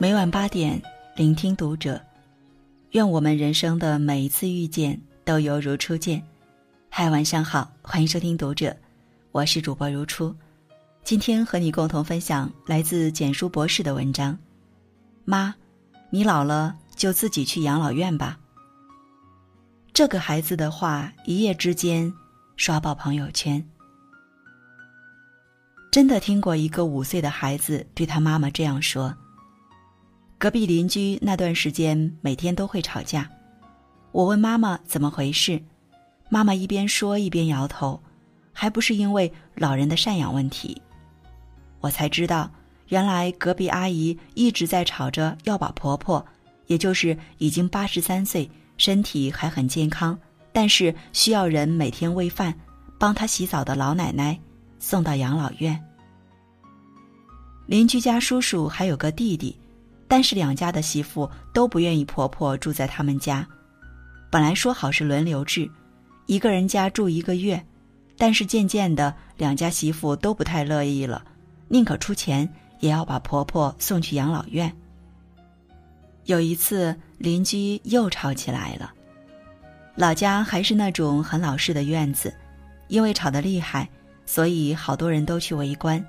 每晚八点，聆听读者。愿我们人生的每一次遇见都犹如初见。嗨，晚上好，欢迎收听读者，我是主播如初。今天和你共同分享来自简书博士的文章。妈，你老了就自己去养老院吧。这个孩子的话一夜之间刷爆朋友圈。真的听过一个五岁的孩子对他妈妈这样说。隔壁邻居那段时间每天都会吵架，我问妈妈怎么回事，妈妈一边说一边摇头，还不是因为老人的赡养问题。我才知道，原来隔壁阿姨一直在吵着要把婆婆，也就是已经八十三岁、身体还很健康，但是需要人每天喂饭、帮她洗澡的老奶奶送到养老院。邻居家叔叔还有个弟弟。但是两家的媳妇都不愿意婆婆住在他们家，本来说好是轮流制，一个人家住一个月，但是渐渐的两家媳妇都不太乐意了，宁可出钱也要把婆婆送去养老院。有一次邻居又吵起来了，老家还是那种很老式的院子，因为吵得厉害，所以好多人都去围观。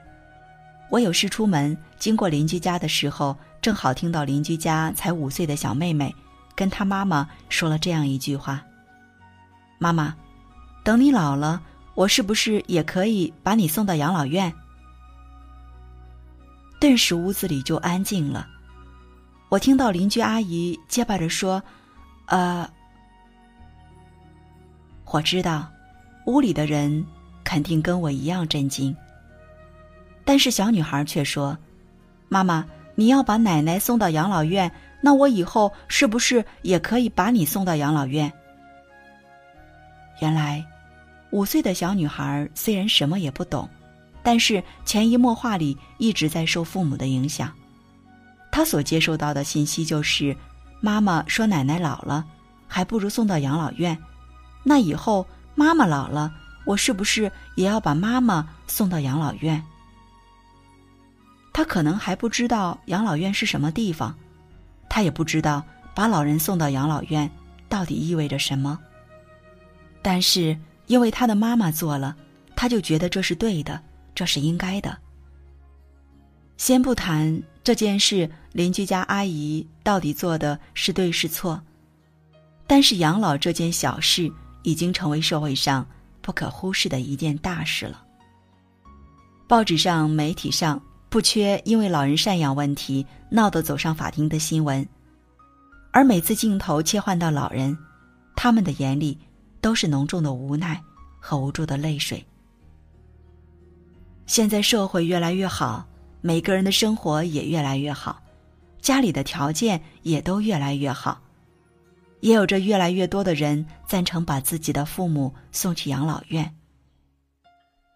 我有事出门，经过邻居家的时候。正好听到邻居家才五岁的小妹妹，跟她妈妈说了这样一句话：“妈妈，等你老了，我是不是也可以把你送到养老院？”顿时屋子里就安静了。我听到邻居阿姨结巴着说：“呃。”我知道，屋里的人肯定跟我一样震惊。但是小女孩却说：“妈妈。”你要把奶奶送到养老院，那我以后是不是也可以把你送到养老院？原来，五岁的小女孩虽然什么也不懂，但是潜移默化里一直在受父母的影响。她所接受到的信息就是：妈妈说奶奶老了，还不如送到养老院。那以后妈妈老了，我是不是也要把妈妈送到养老院？他可能还不知道养老院是什么地方，他也不知道把老人送到养老院到底意味着什么。但是因为他的妈妈做了，他就觉得这是对的，这是应该的。先不谈这件事，邻居家阿姨到底做的是对是错，但是养老这件小事已经成为社会上不可忽视的一件大事了。报纸上、媒体上。不缺因为老人赡养问题闹得走上法庭的新闻，而每次镜头切换到老人，他们的眼里都是浓重的无奈和无助的泪水。现在社会越来越好，每个人的生活也越来越好，家里的条件也都越来越好，也有着越来越多的人赞成把自己的父母送去养老院。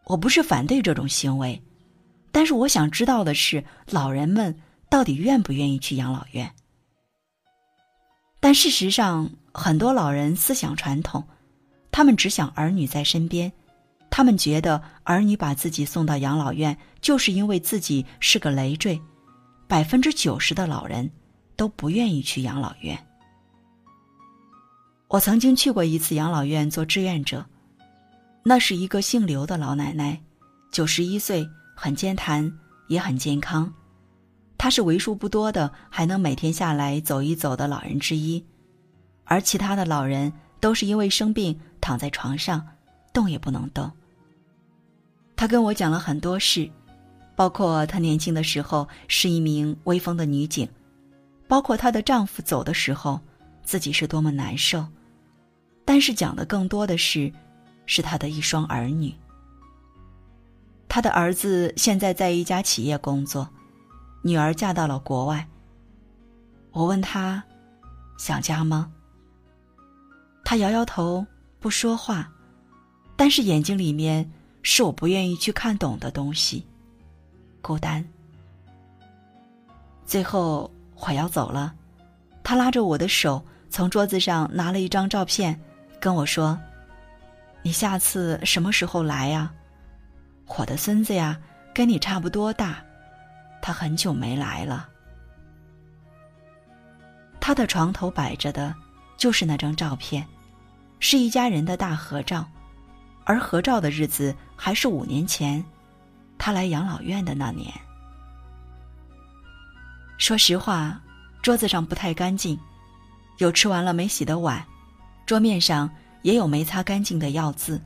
我不是反对这种行为。但是我想知道的是，老人们到底愿不愿意去养老院？但事实上，很多老人思想传统，他们只想儿女在身边，他们觉得儿女把自己送到养老院，就是因为自己是个累赘。百分之九十的老人都不愿意去养老院。我曾经去过一次养老院做志愿者，那是一个姓刘的老奶奶，九十一岁。很健谈，也很健康，她是为数不多的还能每天下来走一走的老人之一，而其他的老人都是因为生病躺在床上，动也不能动。她跟我讲了很多事，包括她年轻的时候是一名威风的女警，包括她的丈夫走的时候自己是多么难受，但是讲的更多的是，是他的一双儿女。他的儿子现在在一家企业工作，女儿嫁到了国外。我问他，想家吗？他摇摇头，不说话，但是眼睛里面是我不愿意去看懂的东西，孤单。最后我要走了，他拉着我的手，从桌子上拿了一张照片，跟我说：“你下次什么时候来呀？”我的孙子呀，跟你差不多大，他很久没来了。他的床头摆着的，就是那张照片，是一家人的大合照，而合照的日子还是五年前，他来养老院的那年。说实话，桌子上不太干净，有吃完了没洗的碗，桌面上也有没擦干净的药渍，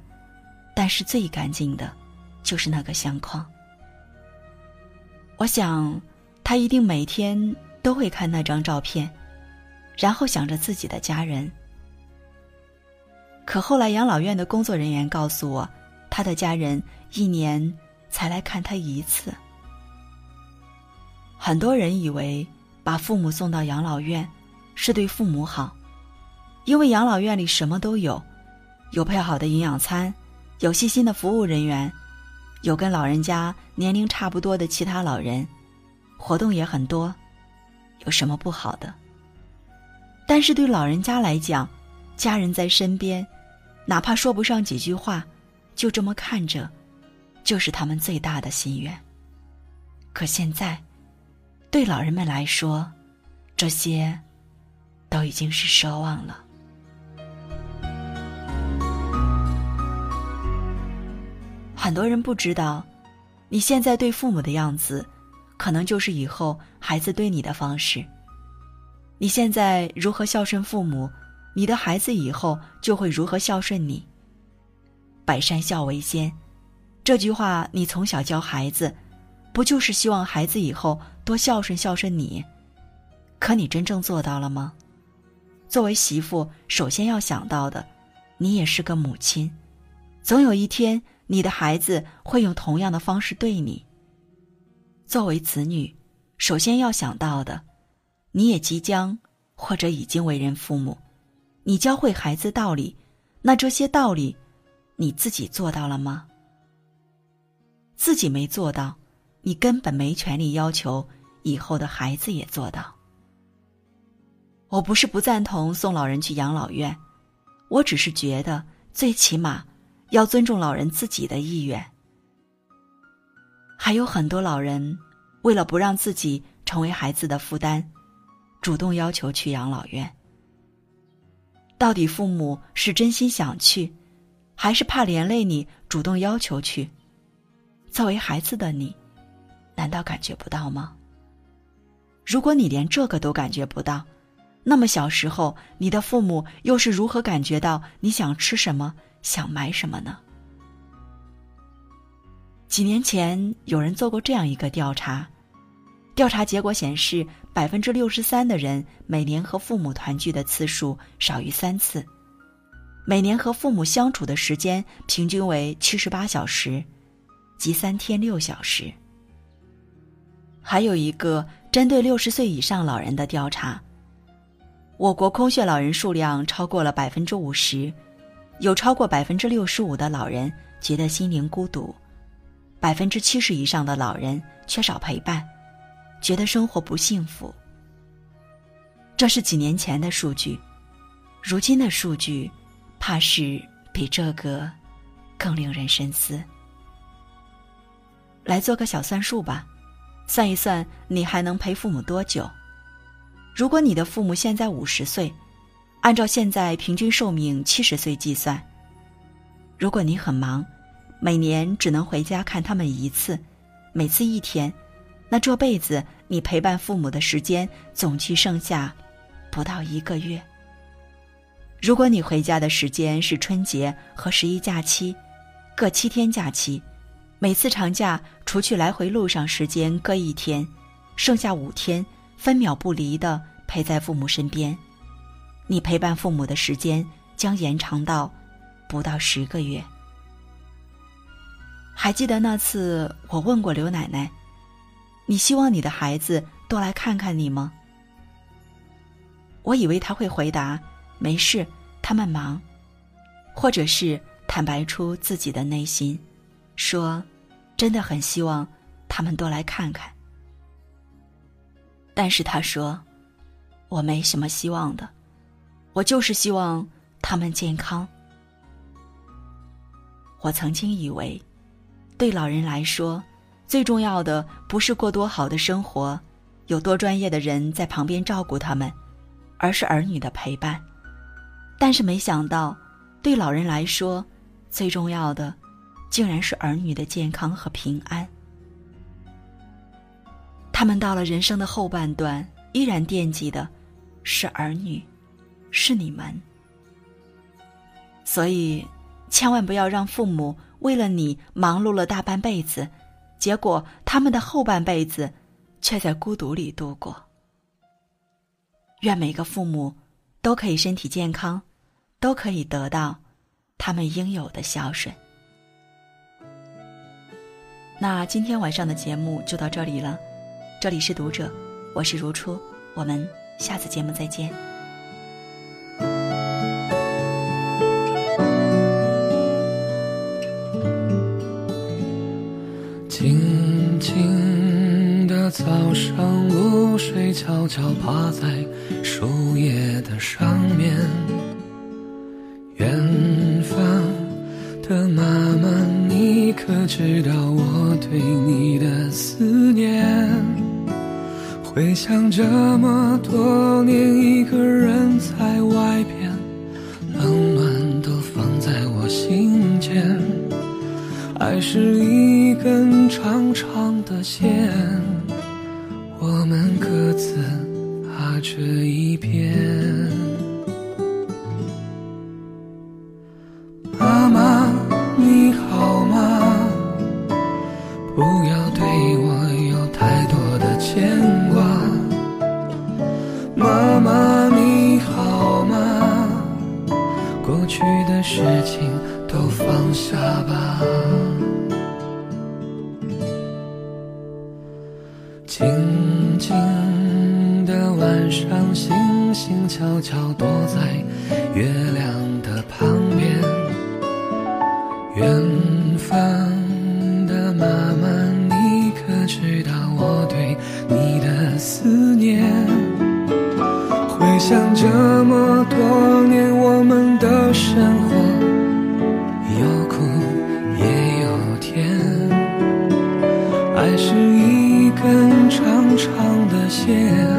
但是最干净的，就是那个相框。我想，他一定每天都会看那张照片，然后想着自己的家人。可后来养老院的工作人员告诉我，他的家人一年才来看他一次。很多人以为把父母送到养老院是对父母好，因为养老院里什么都有，有配好的营养餐，有细心的服务人员，有跟老人家年龄差不多的其他老人，活动也很多，有什么不好的？但是对老人家来讲，家人在身边，哪怕说不上几句话，就这么看着，就是他们最大的心愿。可现在。对老人们来说，这些都已经是奢望了。很多人不知道，你现在对父母的样子，可能就是以后孩子对你的方式。你现在如何孝顺父母，你的孩子以后就会如何孝顺你。百善孝为先，这句话你从小教孩子。不就是希望孩子以后多孝顺孝顺你？可你真正做到了吗？作为媳妇，首先要想到的，你也是个母亲，总有一天你的孩子会用同样的方式对你。作为子女，首先要想到的，你也即将或者已经为人父母，你教会孩子道理，那这些道理，你自己做到了吗？自己没做到。你根本没权利要求以后的孩子也做到。我不是不赞同送老人去养老院，我只是觉得最起码要尊重老人自己的意愿。还有很多老人为了不让自己成为孩子的负担，主动要求去养老院。到底父母是真心想去，还是怕连累你主动要求去？作为孩子的你。难道感觉不到吗？如果你连这个都感觉不到，那么小时候你的父母又是如何感觉到你想吃什么、想买什么呢？几年前有人做过这样一个调查，调查结果显示，百分之六十三的人每年和父母团聚的次数少于三次，每年和父母相处的时间平均为七十八小时，即三天六小时。还有一个针对六十岁以上老人的调查。我国空穴老人数量超过了百分之五十，有超过百分之六十五的老人觉得心灵孤独，百分之七十以上的老人缺少陪伴，觉得生活不幸福。这是几年前的数据，如今的数据，怕是比这个更令人深思。来做个小算术吧。算一算，你还能陪父母多久？如果你的父母现在五十岁，按照现在平均寿命七十岁计算，如果你很忙，每年只能回家看他们一次，每次一天，那这辈子你陪伴父母的时间总计剩下不到一个月。如果你回家的时间是春节和十一假期，各七天假期。每次长假，除去来回路上时间各一天，剩下五天，分秒不离的陪在父母身边。你陪伴父母的时间将延长到不到十个月。还记得那次我问过刘奶奶：“你希望你的孩子多来看看你吗？”我以为他会回答：“没事，他们忙。”或者是坦白出自己的内心。说，真的很希望他们多来看看。但是他说，我没什么希望的，我就是希望他们健康。我曾经以为，对老人来说，最重要的不是过多好的生活，有多专业的人在旁边照顾他们，而是儿女的陪伴。但是没想到，对老人来说，最重要的，竟然是儿女的健康和平安。他们到了人生的后半段，依然惦记的，是儿女，是你们。所以，千万不要让父母为了你忙碌了大半辈子，结果他们的后半辈子，却在孤独里度过。愿每个父母，都可以身体健康。都可以得到他们应有的孝顺。那今天晚上的节目就到这里了，这里是读者，我是如初，我们下次节目再见。早上，露水悄悄趴在树叶的上面。远方的妈妈，你可知道我对你的思念？回想这么多年，一个人在外边，冷暖都放在我心间。爱是一根长长的线，这一边妈妈你好吗？不要对我有太多的牵挂。妈妈你好吗？过去的事情都放下吧。悄悄躲在月亮的旁边。远方的妈妈，你可知道我对你的思念？回想这么多年，我们的生活有苦也有甜，爱。是一根长长的线，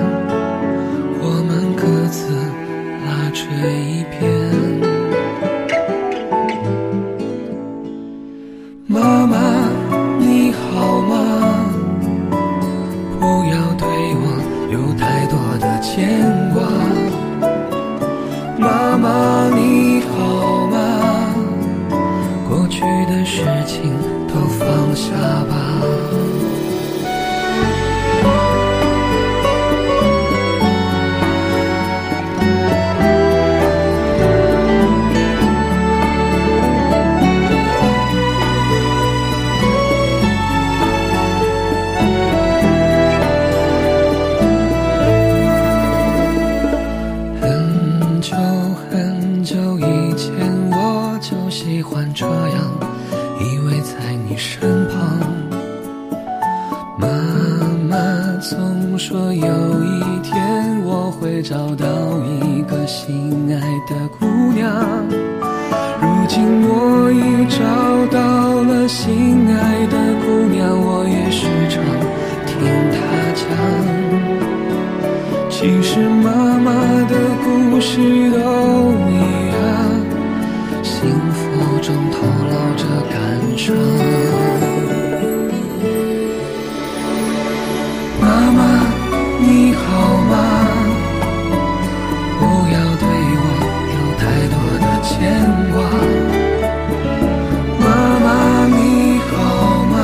其实妈妈的故事都一样，幸福中透露着感伤。妈妈，你好吗？不要对我有太多的牵挂。妈妈，你好吗？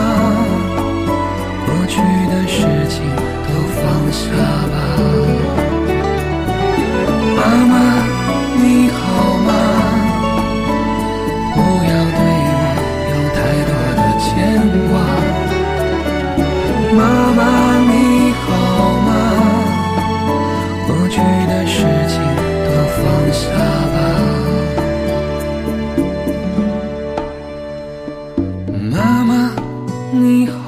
过去的事情都放下吧。hijo.